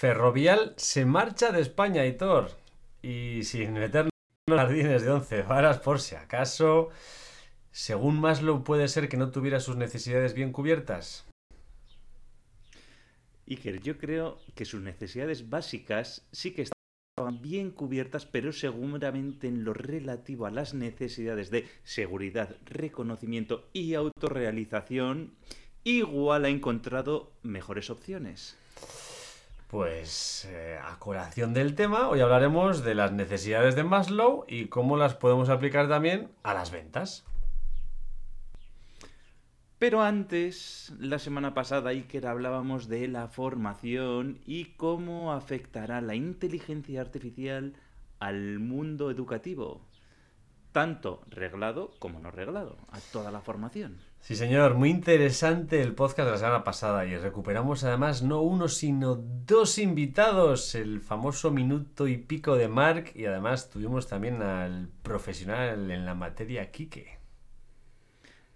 Ferrovial se marcha de España, Hitor. Y sin meternos en jardines de once varas por si acaso, según Maslow puede ser que no tuviera sus necesidades bien cubiertas. Iker, yo creo que sus necesidades básicas sí que estaban bien cubiertas, pero seguramente en lo relativo a las necesidades de seguridad, reconocimiento y autorrealización, igual ha encontrado mejores opciones. Pues eh, a colación del tema, hoy hablaremos de las necesidades de Maslow y cómo las podemos aplicar también a las ventas. Pero antes, la semana pasada, Iker, hablábamos de la formación y cómo afectará la inteligencia artificial al mundo educativo, tanto reglado como no reglado, a toda la formación. Sí, señor, muy interesante el podcast de la semana pasada y recuperamos además no uno, sino dos invitados, el famoso minuto y pico de Mark y además tuvimos también al profesional en la materia Quique.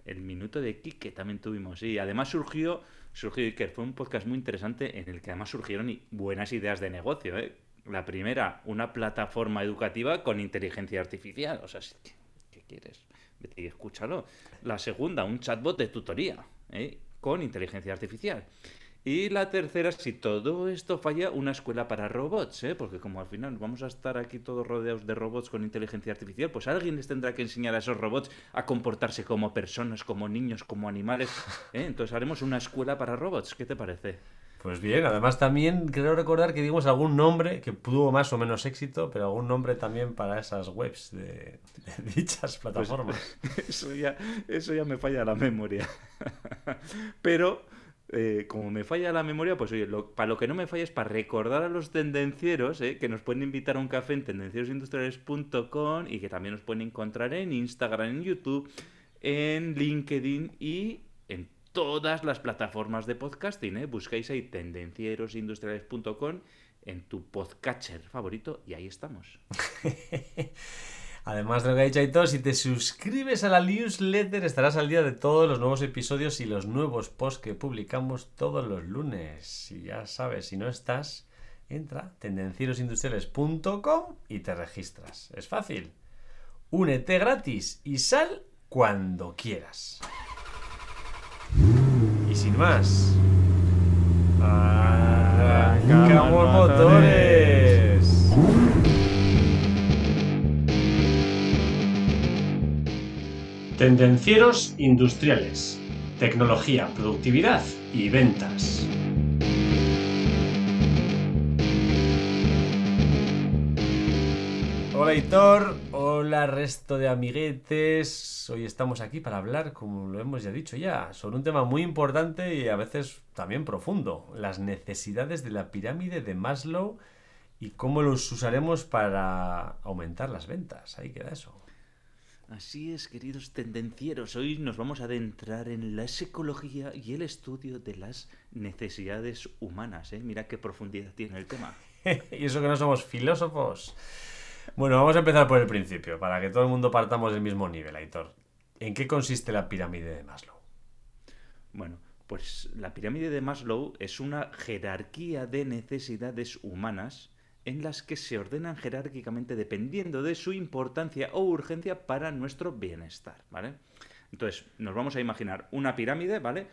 El minuto de Quique también tuvimos, y además surgió, surgió que fue un podcast muy interesante en el que además surgieron buenas ideas de negocio. ¿eh? La primera, una plataforma educativa con inteligencia artificial, o sea, ¿qué quieres? y escúchalo. La segunda, un chatbot de tutoría ¿eh? con inteligencia artificial. Y la tercera, si todo esto falla, una escuela para robots, ¿eh? porque como al final vamos a estar aquí todos rodeados de robots con inteligencia artificial, pues alguien les tendrá que enseñar a esos robots a comportarse como personas, como niños, como animales. ¿eh? Entonces haremos una escuela para robots. ¿Qué te parece? Pues bien, además también creo recordar que dimos algún nombre que tuvo más o menos éxito, pero algún nombre también para esas webs de, dichas pues, plataformas. eso, ya, eso ya me falla la memoria. pero eh, como me falla la memoria, pues oye, para lo que no me falla es para recordar a los tendencieros eh, que nos pueden invitar a un café en tendencierosindustriales.com y que también nos pueden encontrar en Instagram, en YouTube, en LinkedIn y todas las plataformas de podcasting. ¿eh? Buscáis ahí tendencierosindustriales.com en tu podcatcher favorito y ahí estamos. Además de lo que ha dicho Aitor, si te suscribes a la newsletter estarás al día de todos los nuevos episodios y los nuevos posts que publicamos todos los lunes. Y ya sabes, si no estás, entra tendencierosindustriales.com y te registras. Es fácil. Únete gratis y sal cuando quieras. Y sin más, arrancamos motores. Tendencieros industriales, tecnología, productividad y ventas. Hola Hitor, hola resto de amiguetes. Hoy estamos aquí para hablar, como lo hemos ya dicho ya, sobre un tema muy importante y a veces también profundo, las necesidades de la pirámide de Maslow y cómo los usaremos para aumentar las ventas. Ahí queda eso. Así es, queridos tendencieros, hoy nos vamos a adentrar en la psicología y el estudio de las necesidades humanas. ¿eh? Mira qué profundidad tiene el tema. y eso que no somos filósofos. Bueno, vamos a empezar por el principio, para que todo el mundo partamos del mismo nivel, Aitor. ¿En qué consiste la pirámide de Maslow? Bueno, pues la pirámide de Maslow es una jerarquía de necesidades humanas en las que se ordenan jerárquicamente dependiendo de su importancia o urgencia para nuestro bienestar, ¿vale? Entonces, nos vamos a imaginar una pirámide, ¿vale?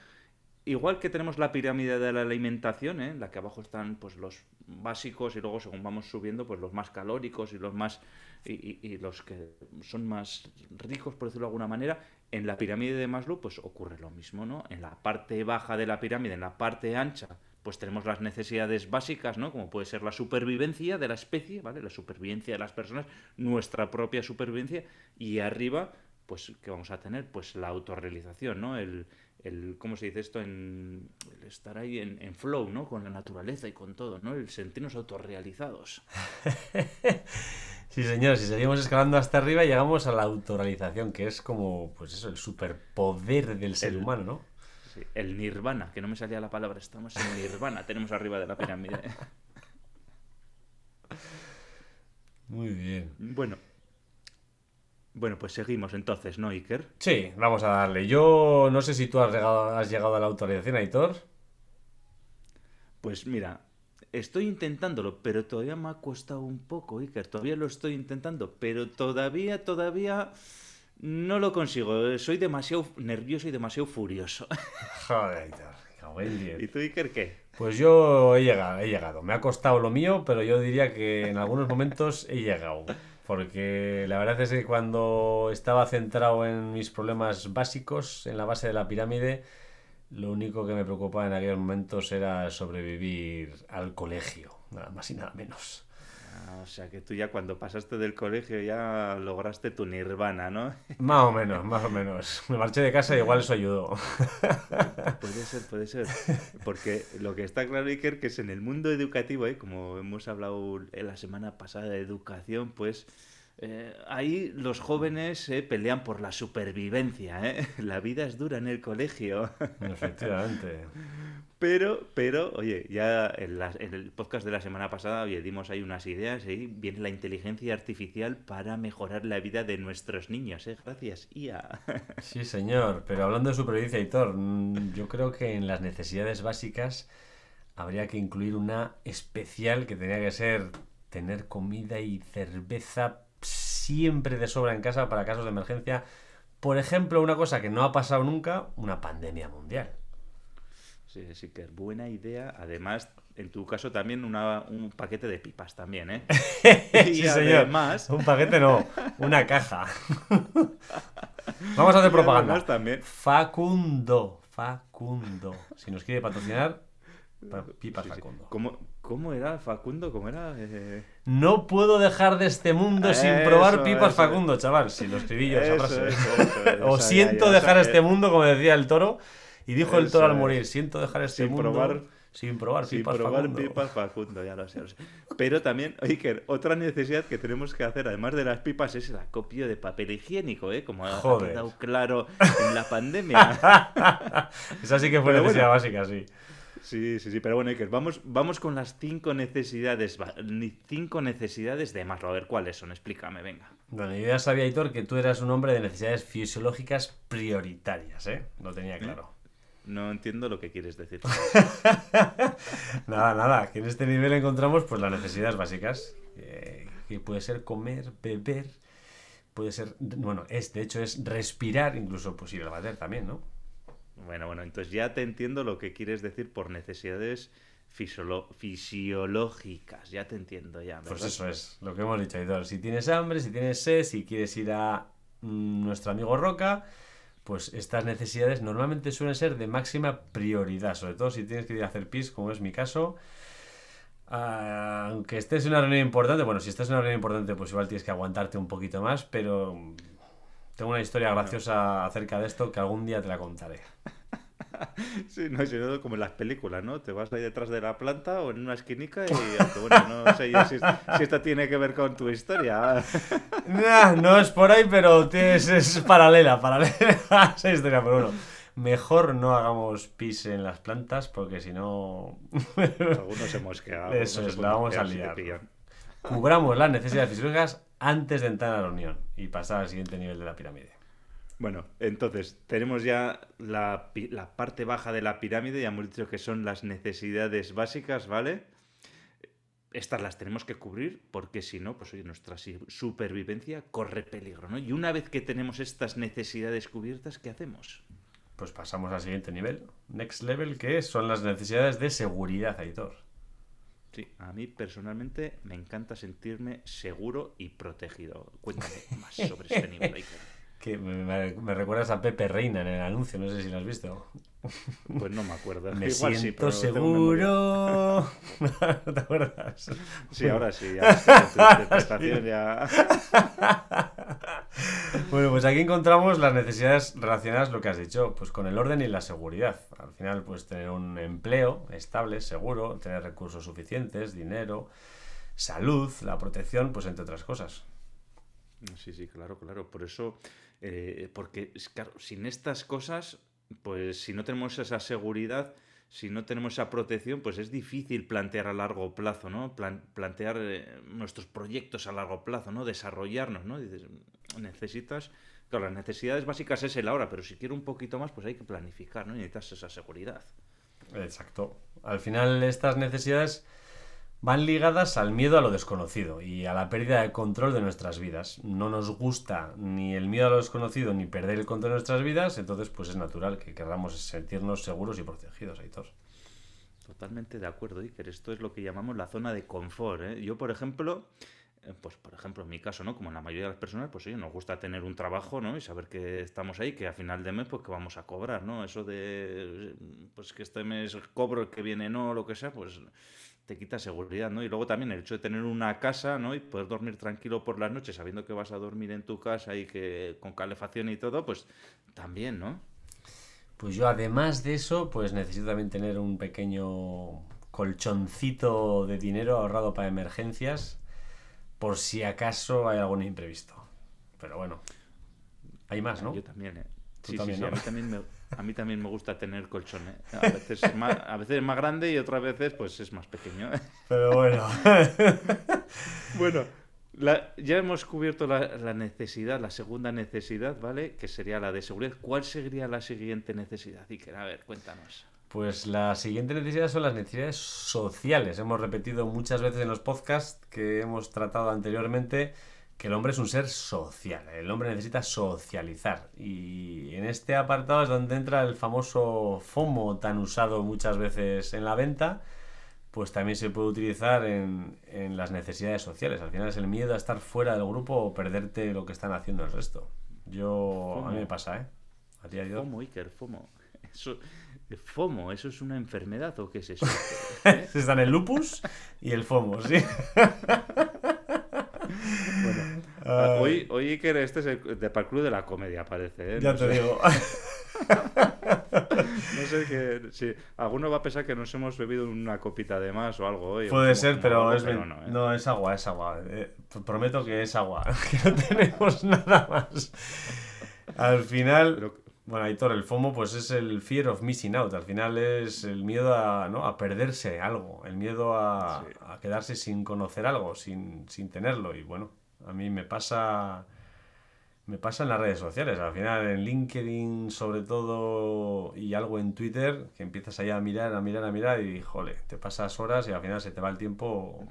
Igual que tenemos la pirámide de la alimentación, ¿eh? en la que abajo están pues los básicos y luego según vamos subiendo pues los más calóricos y los más y, los que son más ricos por decirlo de alguna manera en la pirámide de Maslow pues ocurre lo mismo no en la parte baja de la pirámide en la parte ancha pues tenemos las necesidades básicas no como puede ser la supervivencia de la especie vale la supervivencia de las personas nuestra propia supervivencia y arriba pues qué vamos a tener pues la autorrealización no el el, ¿cómo se dice esto? En, el estar ahí en, flow, ¿no? Con la naturaleza y con todo, ¿no? El sentirnos autorrealizados. sí, señor, si seguimos escalando hasta arriba llegamos a la autorrealización, que es como, pues eso, el superpoder del ser humano, ¿no? Sí, el nirvana, que no me salía la palabra, estamos en nirvana, tenemos arriba de la pirámide. Muy bien. Bueno, bueno, pues seguimos entonces, ¿no, Iker? Sí, vamos a darle. Yo no sé si tú has llegado, has llegado a la autorización, Aitor. Pues mira, estoy intentándolo, pero todavía me ha costado un poco, Iker. Todavía lo estoy intentando, pero todavía, todavía no lo consigo. Soy demasiado nervioso y demasiado furioso. Joder, Aitor. ¿Y tú, Iker, qué? Pues yo he llegado, he llegado. Me ha costado lo mío, pero yo diría que en algunos momentos he llegado. Porque la verdad es que cuando estaba centrado en mis problemas básicos, en la base de la pirámide, lo único que me preocupaba en aquellos momentos era sobrevivir al colegio, nada más y nada menos. Ah, o sea que tú ya cuando pasaste del colegio ya lograste tu nirvana, ¿no? Más o menos, más o menos. Me marché de casa y igual eso ayudó. Puede ser, puede ser. Porque lo que está claro, Iker, que es en el mundo educativo, ¿eh? como hemos hablado en la semana pasada de educación, pues eh, ahí los jóvenes eh, pelean por la supervivencia. ¿eh? La vida es dura en el colegio. Efectivamente. Pero, pero, oye, ya en, en el podcast de la semana pasada, oye, dimos ahí unas ideas, y viene la inteligencia artificial para mejorar la vida de nuestros niños, ¿eh? Gracias, IA. Sí, señor. Pero hablando de supervivencia, Hitor, mm, yo creo que en las necesidades básicas habría que incluir una especial que tenía que ser tener comida y cerveza siempre de sobra en casa para casos de emergencia. Por ejemplo, una cosa que no ha pasado nunca, una pandemia mundial. Sí, sí, que es buena idea. Además, en tu caso también una- un paquete de pipas también, ¿eh? Sí, señor. además, Un paquete no, una caja. Vamos a hacer y propaganda. también. Facundo, Facundo. Si nos quiere patrocinar, pa- pipas Sí, sí. Facundo. ¿Cómo, ¿Cómo era Facundo? ¿Cómo era? Eh, No puedo dejar de este mundo sin probar pipas eso. Facundo, chaval. Si lo escribí yo esa frase. eso, o siento dejar este mundo, como decía el toro. Y dijo el toro al morir, siento dejar este Sin mundo probar- sin probar Sin pipas probar Facundo. pipas Facundo, ya lo sé, lo sé. Pero también, Iker, otra necesidad que tenemos que hacer, además de las pipas, es el acopio de papel higiénico, ¿eh? Como ha- quedado claro en la pandemia. Esa sí que fue Pero necesidad bueno. básica, sí. Sí, sí, sí, pero bueno, Iker, vamos, vamos con las cinco necesidades, cinco necesidades de Maslow. A ver, ¿cuáles son? Explícame, venga. Bueno, yo ya sabía, Hitor, que tú eras un hombre de necesidades fisiológicas prioritarias, ¿eh? Lo tenía claro. No entiendo lo que quieres decir. Nada, nada, que en este nivel encontramos pues las necesidades básicas, eh, que puede ser comer, beber, puede ser, bueno, es, de hecho es respirar, incluso pues ir al bater también, ¿no? Bueno, bueno, entonces ya te entiendo lo que quieres decir por necesidades fisiológicas. Ya te entiendo, ya. Pues eso es, lo que hemos dicho, Aitor. Si tienes hambre, si tienes sed, si quieres ir a mm, nuestro amigo Roca, pues estas necesidades normalmente suelen ser de máxima prioridad, sobre todo si tienes que ir a hacer pis, como es mi caso. Aunque estés en una reunión importante, bueno, si estás en una reunión importante, pues igual tienes que aguantarte un poquito más, pero tengo una historia graciosa acerca de esto que algún día te la contaré. Sí, no, si no, como en las películas, ¿no? Te vas ahí detrás de la planta o en una esquinica y, aunque, bueno, no sé yo si, si esto tiene que ver con tu historia. Nah, no es por ahí, pero tienes, es paralela, paralela a esa historia. Pero bueno, mejor no hagamos pis en las plantas porque si no Algunos se mosquean. Eso es, la vamos a liar. cubramos las necesidades fisiológicas antes de entrar a la reunión y pasar al siguiente nivel de la pirámide. Bueno, entonces, tenemos ya la, la parte baja de la pirámide, ya hemos dicho que son las necesidades básicas, ¿vale? Estas las tenemos que cubrir porque si no, pues oye, nuestra supervivencia corre peligro, ¿no? Y una vez que tenemos estas necesidades cubiertas, ¿qué hacemos? Pues pasamos al siguiente nivel, next level, que son las necesidades de seguridad, Aitor. Sí, a mí personalmente me encanta sentirme seguro y protegido. Cuéntame más sobre este nivel. Iker. Que me, me- me recuerdas a Pepe Reina en el anuncio, no sé si lo has visto. Pues no me acuerdo. Me Igual siento seguro. ¿No te acuerdas? Sí, ahora sí, ya interpretación ya... Bueno, pues aquí encontramos las necesidades relacionadas, lo que has dicho, pues con el orden y la seguridad. Al final, pues tener un empleo estable, seguro, tener recursos suficientes, dinero, salud, la protección, pues entre otras cosas. Sí, sí, claro, claro. Por eso, eh, porque, claro, sin estas cosas, pues si no tenemos esa seguridad, si no tenemos esa protección, pues es difícil plantear a largo plazo, ¿no? Plan- plantear eh, nuestros proyectos a largo plazo, ¿no? Desarrollarnos, ¿no? Dices, necesitas, claro, las necesidades básicas es el ahora, pero si quiero un poquito más, pues hay que planificar, ¿no? Y necesitas esa seguridad. Exacto. Al final, estas necesidades van ligadas al miedo a lo desconocido y a la pérdida de control de nuestras vidas. No nos gusta ni el miedo a lo desconocido ni perder el control de nuestras vidas, entonces pues es natural que queramos sentirnos seguros y protegidos, Aitor. Totalmente de acuerdo, Iker. Esto es lo que llamamos la zona de confort. ¿eh? Yo, por ejemplo, eh, pues por ejemplo, en mi caso, ¿no? Como en la mayoría de las personas, pues sí, nos gusta tener un trabajo, ¿no? Y saber que estamos ahí, que a final de mes, pues que vamos a cobrar, ¿no? Eso de, pues que este mes cobro, el que viene no, lo que sea, pues te quita seguridad, ¿no? Y luego también el hecho de tener una casa, ¿no? Y poder dormir tranquilo por las noches, sabiendo que vas a dormir en tu casa y que con calefacción y todo, pues también, ¿no? Pues yo además de eso, pues necesito también tener un pequeño colchoncito de dinero ahorrado para emergencias por si acaso hay algún imprevisto. Pero bueno, hay más, ¿no? Yo también, ¿eh? Sí, sí, sí, a, mí también me, a mí también me gusta tener colchón. ¿eh? A, veces es más, a veces es más grande y otras veces pues es más pequeño. ¿eh? Pero bueno. bueno, ya hemos cubierto la, la, necesidad, la segunda necesidad, ¿vale? Que sería la de seguridad. ¿Cuál sería la siguiente necesidad, Iker? A ver, cuéntanos. Pues la siguiente necesidad son las necesidades sociales. Hemos repetido muchas veces en los podcasts que hemos tratado anteriormente que el hombre es un ser social. El hombre necesita socializar. Y en este apartado es donde entra el famoso FOMO tan usado muchas veces en la venta. Pues también se puede utilizar en, las necesidades sociales. Al final es el miedo a estar fuera del grupo o perderte lo que están haciendo el resto. Yo, a mí me pasa, ¿eh? A ti, FOMO, Iker, FOMO. Eso, FOMO, ¿eso es una enfermedad o qué es eso? Están el lupus y el FOMO, sí. ah, hoy, hoy Iker, este es el de Club de la comedia, parece. ¿eh? Ya te digo. no sé que si alguno va a pensar que nos hemos bebido una copita de más o algo hoy. Puede ser, pero, es no, ¿eh? no, es agua, es agua. Eh, prometo que es agua, que no tenemos nada más. Al final, bueno, Aitor, el FOMO pues es el fear of missing out. Al final es el miedo a, ¿no? a perderse algo, el miedo a, quedarse sin conocer algo, sin, tenerlo. Y bueno, a mí me pasa, me pasa en las redes sociales. Al final en LinkedIn sobre todo y algo en Twitter, que empiezas allá a mirar, a mirar, a mirar y, jole, te pasas horas y al final se te va el tiempo.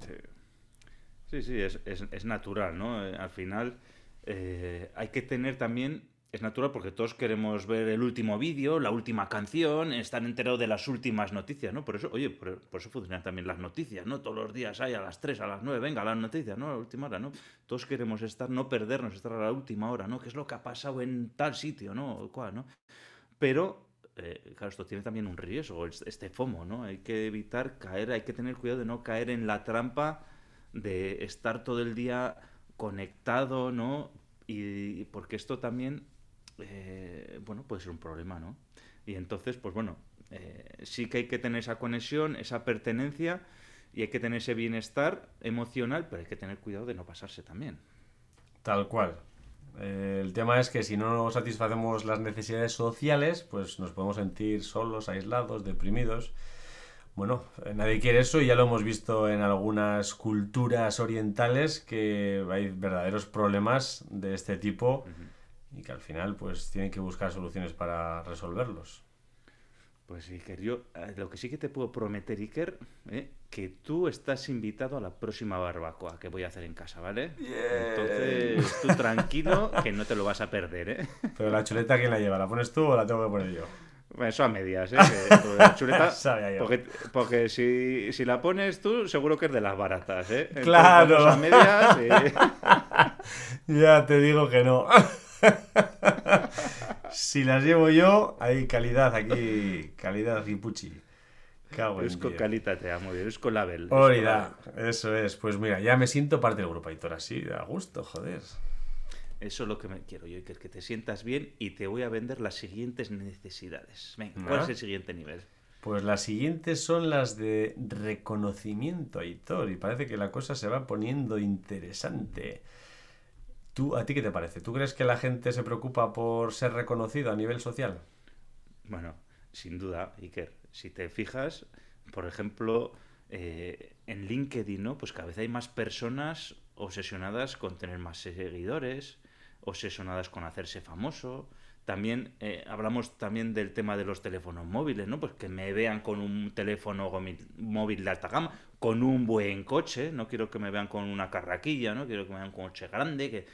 Sí, sí, es, natural, ¿no? Eh, al final eh, hay que tener también es natural porque todos queremos ver el último vídeo, la última canción, estar enterados de las últimas noticias, ¿no? Por eso, oye, por, eso funcionan también las noticias, ¿no? Todos los días hay a las 3, a las 9, venga, las noticias, ¿no? A la última hora, ¿no? Todos queremos estar, no perdernos, estar a la última hora, ¿no? ¿Qué es lo que ha pasado en tal sitio, ¿no? ¿Cuál, ¿no? Pero, eh, claro, esto tiene también un riesgo, este FOMO, ¿no? Hay que evitar caer, hay que tener cuidado de no caer en la trampa de estar todo el día conectado, ¿no? Y porque esto también eh, bueno, puede ser un problema, ¿no? Y entonces, pues bueno, eh, sí que hay que tener esa conexión, esa pertenencia y hay que tener ese bienestar emocional, pero hay que tener cuidado de no pasarse también. Tal cual. Eh, el tema es que si no satisfacemos las necesidades sociales, pues nos podemos sentir solos, aislados, deprimidos. Bueno, nadie quiere eso y ya lo hemos visto en algunas culturas orientales que hay verdaderos problemas de este tipo y que al final pues tienen que buscar soluciones para resolverlos. Pues Iker, yo eh, lo que sí que te puedo prometer, Iker, eh, que tú estás invitado a la próxima barbacoa que voy a hacer en casa, ¿vale? Entonces, tú tranquilo, que no te lo vas a perder, ¿eh? Pero la chuleta, ¿quién la lleva? ¿La pones tú o la tengo que poner yo? Eso a medias, ¿eh? la chuleta, porque, porque si, si, la pones tú, seguro que es de las baratas, ¿eh? claro. A medias, ya te digo que no. Si las llevo yo, hay calidad aquí, calidad y puchi. Cago con calita te amo, con label. Eso es. Pues mira, ya me siento parte del grupo Aitor, así, a gusto, joder. Eso es lo que me quiero yo, que, que te sientas bien y te voy a vender las siguientes necesidades. Venga, ¿cuál es el siguiente nivel? Pues las siguientes son las de reconocimiento, Aitor, y parece que la cosa se va poniendo interesante. ¿Tú, ¿A ti qué te parece? ¿Tú crees que la gente se preocupa por ser reconocido a nivel social? Bueno, sin duda, Iker. Si te fijas, por ejemplo, eh, en LinkedIn, ¿no? Pues cada vez hay más personas obsesionadas con tener más seguidores, obsesionadas con hacerse famoso, También eh, hablamos también del tema de los teléfonos móviles, ¿no? Pues que me vean con un teléfono móvil de alta gama, con un buen coche, no quiero que me vean con una carraquilla, ¿no? Quiero que me vean con un coche grande, que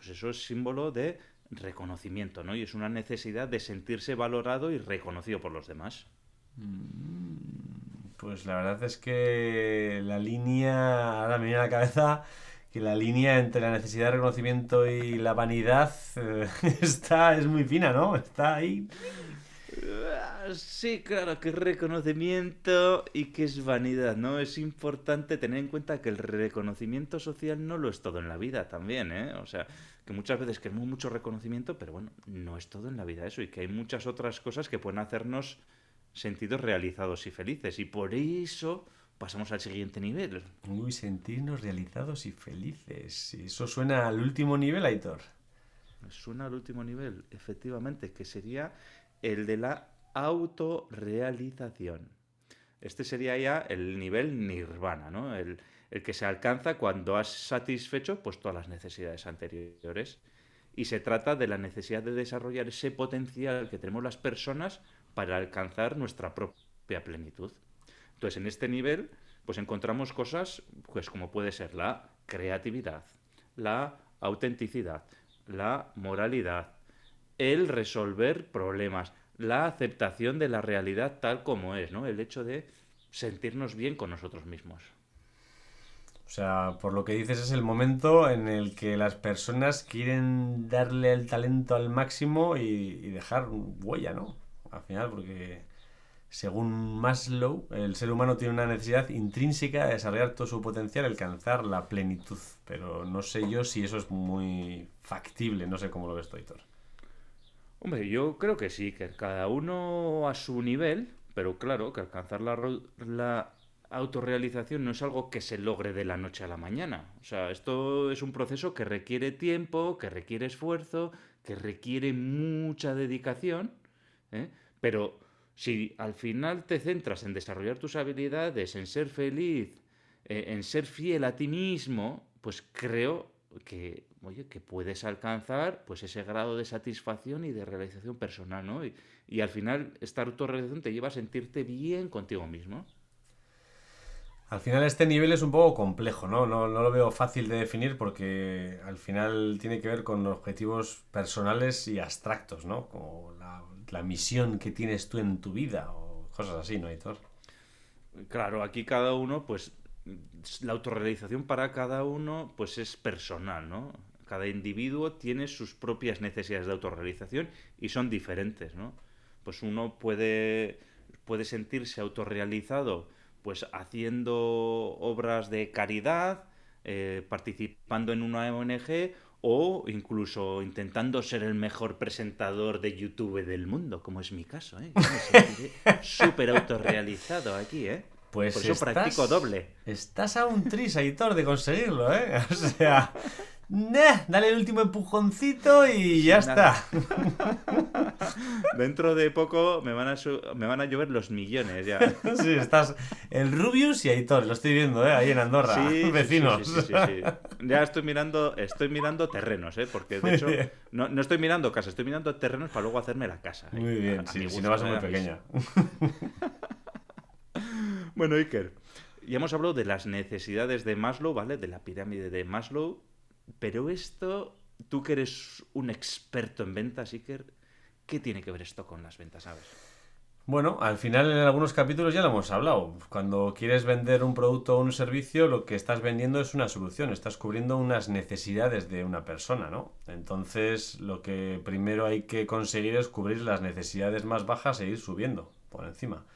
pues eso es símbolo de reconocimiento, ¿no? Y es una necesidad de sentirse valorado y reconocido por los demás. Mm, pues la verdad es que la línea, ahora me viene a la cabeza que la línea entre la necesidad de reconocimiento y la vanidad eh, está, es muy fina, ¿no? Está ahí. Ah, sí, claro, que es reconocimiento y que es vanidad, ¿no? Es importante tener en cuenta que el reconocimiento social no lo es todo en la vida también, ¿eh? O sea, que muchas veces queremos mucho reconocimiento, pero bueno, no es todo en la vida eso y que hay muchas otras cosas que pueden hacernos sentidos realizados y felices y por eso pasamos al siguiente nivel. Uy, sentirnos realizados y felices. Eso suena al último nivel, Aitor. Suena al último nivel, efectivamente, que sería el de la autorrealización. Este sería ya el nivel nirvana, ¿no? El, que se alcanza cuando has satisfecho pues, todas las necesidades anteriores. Y se trata de la necesidad de desarrollar ese potencial que tenemos las personas para alcanzar nuestra propia plenitud. Entonces, en este nivel, pues encontramos cosas, pues como puede ser la creatividad, la autenticidad, la moralidad, el resolver problemas, la aceptación de la realidad tal como es, ¿no? El hecho de sentirnos bien con nosotros mismos. O sea, por lo que dices es el momento en el que las personas quieren darle el talento al máximo y, y dejar huella, ¿no? Al final, porque según Maslow, el ser humano tiene una necesidad intrínseca de desarrollar todo su potencial, alcanzar la plenitud. Pero no sé yo si eso es muy factible, no sé cómo lo ves tú, Hitor. Hombre, yo creo que sí, que cada uno a su nivel, pero claro, que alcanzar la, autorrealización no es algo que se logre de la noche a la mañana. O sea, esto es un proceso que requiere tiempo, que requiere esfuerzo, que requiere mucha dedicación, ¿eh? pero si al final te centras en desarrollar tus habilidades, en ser feliz, eh, en ser fiel a ti mismo, pues creo que, oye, que puedes alcanzar pues ese grado de satisfacción y de realización personal, ¿no? Y, y al final esta autorrealización te lleva a sentirte bien contigo mismo. Al final este nivel es un poco complejo, ¿no? ¿no? No, lo veo fácil de definir porque al final tiene que ver con objetivos personales y abstractos, ¿no? Como la, la misión que tienes tú en tu vida o cosas así, ¿no, Hitor? Claro, aquí cada uno, pues la autorrealización para cada uno, pues es personal, ¿no? Cada individuo tiene sus propias necesidades de autorrealización y son diferentes, ¿no? Pues uno puede, puede sentirse autorrealizado pues haciendo obras de caridad, eh, participando en una ONG o incluso intentando ser el mejor presentador de YouTube del mundo, como es mi caso, ¿eh? súper autorrealizado aquí, ¿eh? Pues Por eso practico doble. Estás a un tris, Aitor, de conseguirlo, ¿eh? O sea, dale el último empujoncito y ya está. Dentro de poco me van, a me van a llover los millones ya. Sí, estás el Rubius y Aitor, lo estoy viendo, ¿eh? ahí en Andorra, sí, vecinos. Sí, sí, sí, Ya estoy mirando, estoy mirando terrenos, ¿eh? porque de hecho no, no, estoy mirando casa, estoy mirando terrenos para luego hacerme la casa. ¿eh? Muy bien, si no vas a ser muy pequeña. Bueno, Iker, ya hemos hablado de las necesidades de Maslow, ¿vale? De la pirámide de Maslow pero esto, tú que eres un experto en ventas, Iker, ¿qué tiene que ver esto con las ventas, sabes? Bueno, al final en algunos capítulos ya lo hemos hablado. Cuando quieres vender un producto o un servicio, lo que estás vendiendo es una solución, estás cubriendo unas necesidades de una persona, ¿no? Entonces, lo que primero hay que conseguir es cubrir las necesidades más bajas e ir subiendo por encima.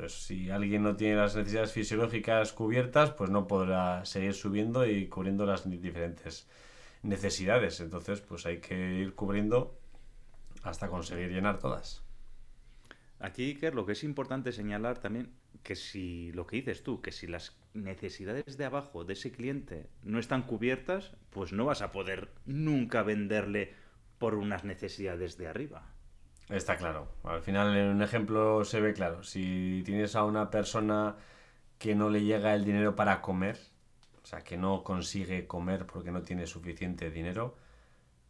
Entonces, si alguien no tiene las necesidades fisiológicas cubiertas, pues no podrá seguir subiendo y cubriendo las diferentes necesidades. Entonces, pues hay que ir cubriendo hasta conseguir llenar todas. Aquí, Iker, lo que es importante señalar también que si lo que dices tú, que si las necesidades de abajo de ese cliente no están cubiertas, pues no vas a poder nunca venderle por unas necesidades de arriba. Está claro. Al final, en un ejemplo se ve claro. Si tienes a una persona que no le llega el dinero para comer, o sea, que no consigue comer porque no tiene suficiente dinero,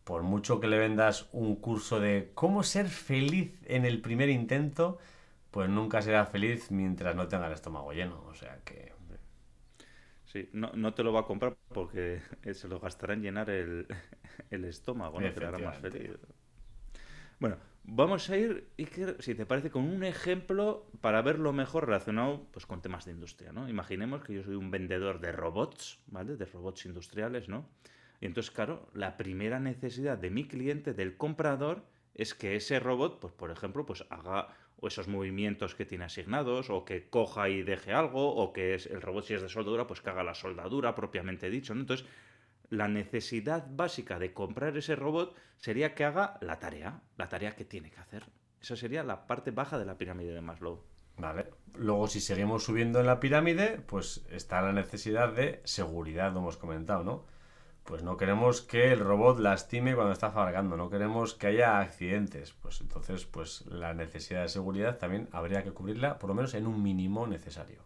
por mucho que le vendas un curso de cómo ser feliz en el primer intento, pues nunca será feliz mientras no tenga el estómago lleno. O sea que... Sí, no, no te lo va a comprar porque se lo gastará en llenar el, el estómago, no te hará más feliz. Bueno, vamos a ir, Iker, si te parece, con un ejemplo para verlo mejor relacionado pues, con temas de industria, ¿no? Imaginemos que yo soy un vendedor de robots, ¿vale? De robots industriales, ¿no? Y entonces, claro, la primera necesidad de mi cliente, del comprador, es que ese robot, pues por ejemplo, pues haga esos movimientos que tiene asignados, o que coja y deje algo, o que el robot si es de soldadura, pues que haga la soldadura propiamente dicho. Entonces, la necesidad básica de comprar ese robot sería que haga la tarea, la tarea que tiene que hacer. Esa sería la parte baja de la pirámide de Maslow. Vale. Luego, si seguimos subiendo en la pirámide, pues está la necesidad de seguridad, lo hemos comentado, ¿no? Pues no queremos que el robot lastime cuando está fabricando, no queremos que haya accidentes. Pues entonces, pues la necesidad de seguridad también habría que cubrirla, por lo menos en un mínimo necesario.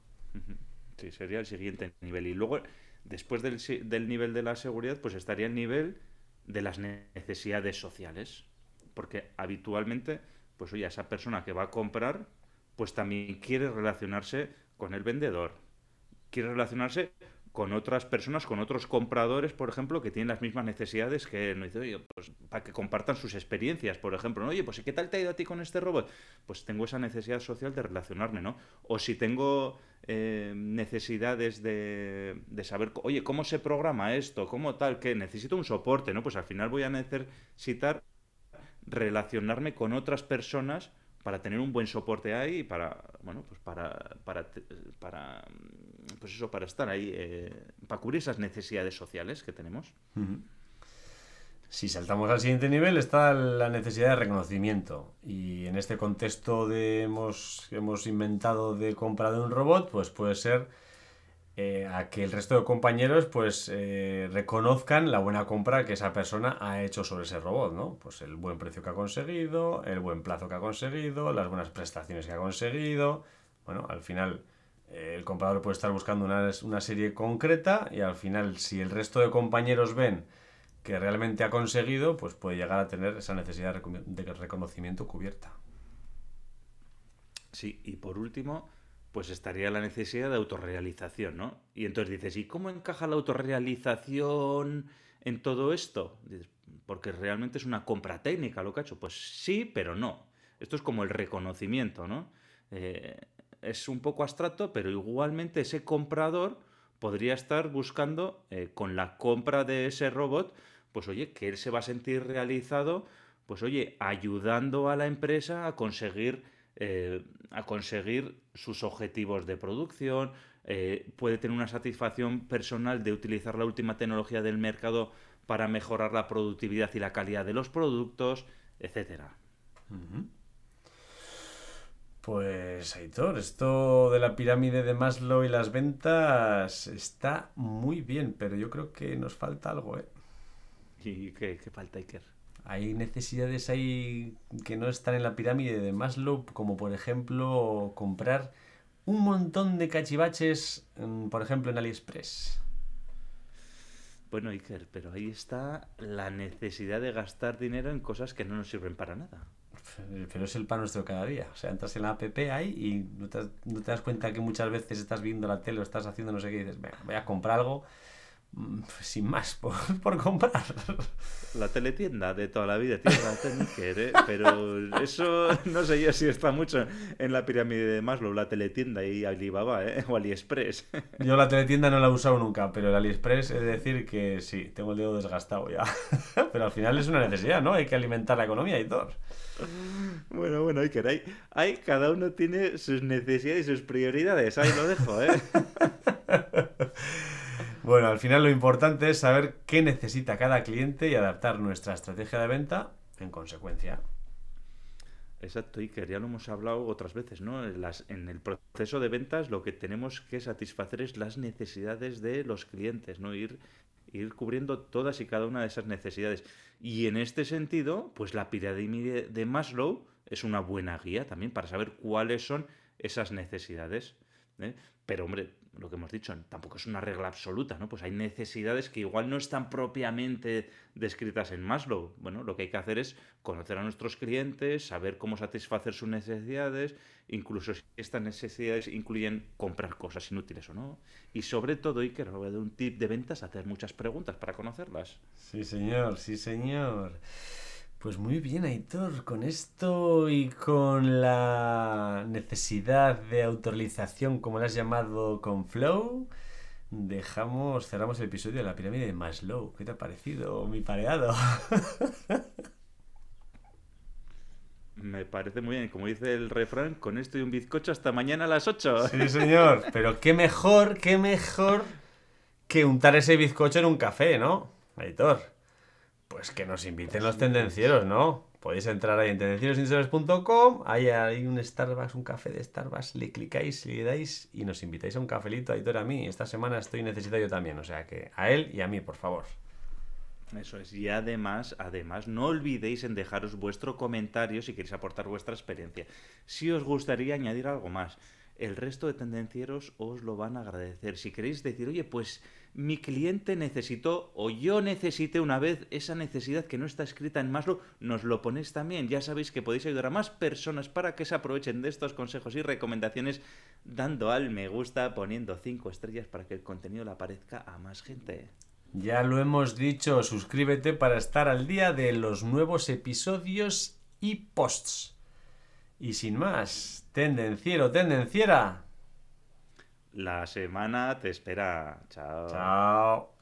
Sí, sería el siguiente nivel. Y luego después del, del, nivel de la seguridad, pues estaría el nivel de las necesidades sociales. Porque habitualmente, pues oye, esa persona que va a comprar, pues también quiere relacionarse con el vendedor. Quiere relacionarse con otras personas, con otros compradores, por ejemplo, que tienen las mismas necesidades que él. Dice, oye, pues para que compartan sus experiencias, por ejemplo. Oye, pues ¿qué tal te ha ido a ti con este robot? Pues tengo esa necesidad social de relacionarme, ¿no? O si tengo eh, necesidades de, de, saber, oye, ¿cómo se programa esto? ¿Cómo tal? que necesito un soporte, ¿no? Pues al final voy a necesitar relacionarme con otras personas para tener un buen soporte ahí y para, bueno, pues para, para, para pues eso, para estar ahí, eh, para cubrir esas necesidades sociales que tenemos. Si saltamos al siguiente nivel está la necesidad de reconocimiento. Y en este contexto de hemos, hemos inventado de compra de un robot, pues puede ser eh, a que el resto de compañeros pues eh, reconozcan la buena compra que esa persona ha hecho sobre ese robot, ¿no? Pues el buen precio que ha conseguido, el buen plazo que ha conseguido, las buenas prestaciones que ha conseguido. Bueno, al final el comprador puede estar buscando una, serie concreta y al final si el resto de compañeros ven que realmente ha conseguido, pues puede llegar a tener esa necesidad de reconocimiento cubierta. Sí, y por último, pues estaría la necesidad de autorrealización, ¿no? Y entonces dices, ¿y cómo encaja la autorrealización en todo esto? porque realmente es una compra técnica lo que ha hecho. Pues sí, pero no. Esto es como el reconocimiento, ¿no? Eh, es un poco abstracto, pero igualmente ese comprador podría estar buscando eh, con la compra de ese robot, pues oye, que él se va a sentir realizado, pues oye, ayudando a la empresa a conseguir, eh, a conseguir sus objetivos de producción, eh, puede tener una satisfacción personal de utilizar la última tecnología del mercado para mejorar la productividad y la calidad de los productos, etcétera. Pues, Aitor, esto de la pirámide de Maslow y las ventas está muy bien, pero yo creo que nos falta algo, ¿eh? ¿Y qué, falta, Iker? Hay necesidades ahí que no están en la pirámide de Maslow, como por ejemplo comprar un montón de cachivaches, por ejemplo, en AliExpress. Bueno, Iker, pero ahí está la necesidad de gastar dinero en cosas que no nos sirven para nada pero es el pan nuestro cada día. O sea, entras en la app ahí y no te, no te das cuenta que muchas veces estás viendo la tele o estás haciendo no sé qué y dices, voy a comprar algo mm, sin más por, por, comprar. La teletienda de toda la vida tiene la ¿eh? pero eso no sé yo si está mucho en la pirámide de Maslow, la teletienda y Alibaba ¿eh? o AliExpress. Yo la teletienda no la he usado nunca, pero el AliExpress es decir que sí, tengo el dedo desgastado ya. Pero al final es una necesidad, ¿no? Hay que alimentar la economía y todo. Bueno, bueno, hay Hay, cada uno tiene sus necesidades y sus prioridades. Ahí lo dejo, ¿eh? bueno, al final lo importante es saber qué necesita cada cliente y adaptar nuestra estrategia de venta en consecuencia. Exacto, Iker, ya lo hemos hablado otras veces, ¿no? Las, en, el proceso de ventas lo que tenemos que satisfacer es las necesidades de los clientes, ¿no? Ir ir cubriendo todas y cada una de esas necesidades. Y en este sentido, pues la pirámide de Maslow es una buena guía también para saber cuáles son esas necesidades. ¿eh? Pero hombre, lo que hemos dicho, tampoco es una regla absoluta, ¿no? Pues hay necesidades que igual no están propiamente descritas en Maslow. Bueno, lo que hay que hacer es conocer a nuestros clientes, saber cómo satisfacer sus necesidades, incluso si estas necesidades incluyen comprar cosas inútiles o no. Y sobre todo, y que voy a dar un tip de ventas, hacer muchas preguntas para conocerlas. Sí, señor, sí, señor. Pues muy bien, Aitor, con esto y con la necesidad de autorización, como la has llamado, con Flow, dejamos, cerramos el episodio de la pirámide de Maslow. ¿Qué te ha parecido, mi pareado? Me parece muy bien, como dice el refrán, con esto y un bizcocho hasta mañana a las 8. Sí, señor, pero qué mejor, qué mejor que untar ese bizcocho en un café, ¿no, Aitor? Pues que nos inviten los tendencieros, ¿no? Podéis entrar ahí en tendencierosinsolers.com, ahí hay un Starbucks, un café de Starbucks, le clicáis, le dais y nos invitáis a un cafelito a Hitor a mí. Esta semana estoy necesitado yo también, o sea que a él y a mí, por favor. Eso es. Y además, además, no olvidéis en dejaros vuestro comentario si queréis aportar vuestra experiencia. Si os gustaría añadir algo más, el resto de tendencieros os lo van a agradecer. Si queréis decir, oye, pues mi cliente necesitó o yo necesité una vez esa necesidad que no está escrita en Maslow, nos lo ponéis también. Ya sabéis que podéis ayudar a más personas para que se aprovechen de estos consejos y recomendaciones dando al me gusta, poniendo cinco estrellas para que el contenido le aparezca a más gente. Ya lo hemos dicho, suscríbete para estar al día de los nuevos episodios y posts. Y sin más, tendenciero, tendenciera. La semana te espera. Chao. Chao.